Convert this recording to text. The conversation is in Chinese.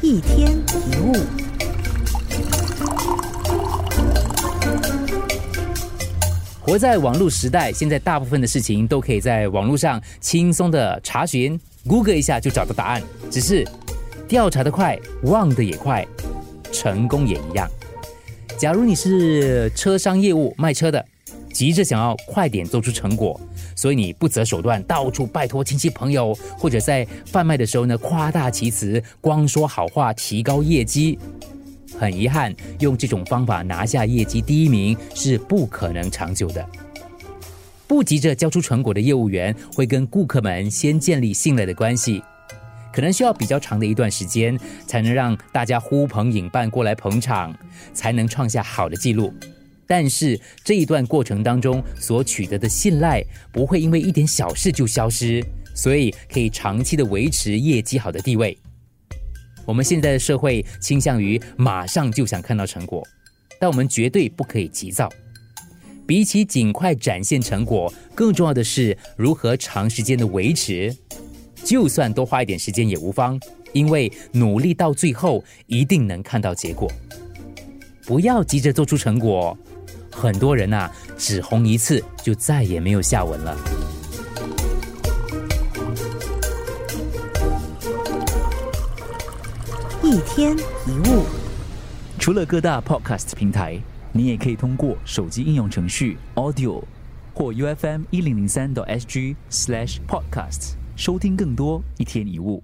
一天一物。活在网络时代，现在大部分的事情都可以在网络上轻松的查询，Google 一下就找到答案。只是调查的快，忘的也快，成功也一样。假如你是车商业务卖车的，急着想要快点做出成果，所以你不择手段，到处拜托亲戚朋友，或者在贩卖的时候呢夸大其词，光说好话，提高业绩。很遗憾，用这种方法拿下业绩第一名是不可能长久的。不急着交出成果的业务员，会跟顾客们先建立信赖的关系，可能需要比较长的一段时间，才能让大家呼朋引伴过来捧场，才能创下好的记录。但是这一段过程当中所取得的信赖，不会因为一点小事就消失，所以可以长期的维持业绩好的地位。我们现在的社会倾向于马上就想看到成果，但我们绝对不可以急躁。比起尽快展现成果，更重要的是如何长时间的维持。就算多花一点时间也无妨，因为努力到最后一定能看到结果。不要急着做出成果，很多人呐，只红一次就再也没有下文了。一天一物，除了各大 podcast 平台，你也可以通过手机应用程序 Audio 或 UFM 一零零三 SG slash podcasts 收听更多一天一物。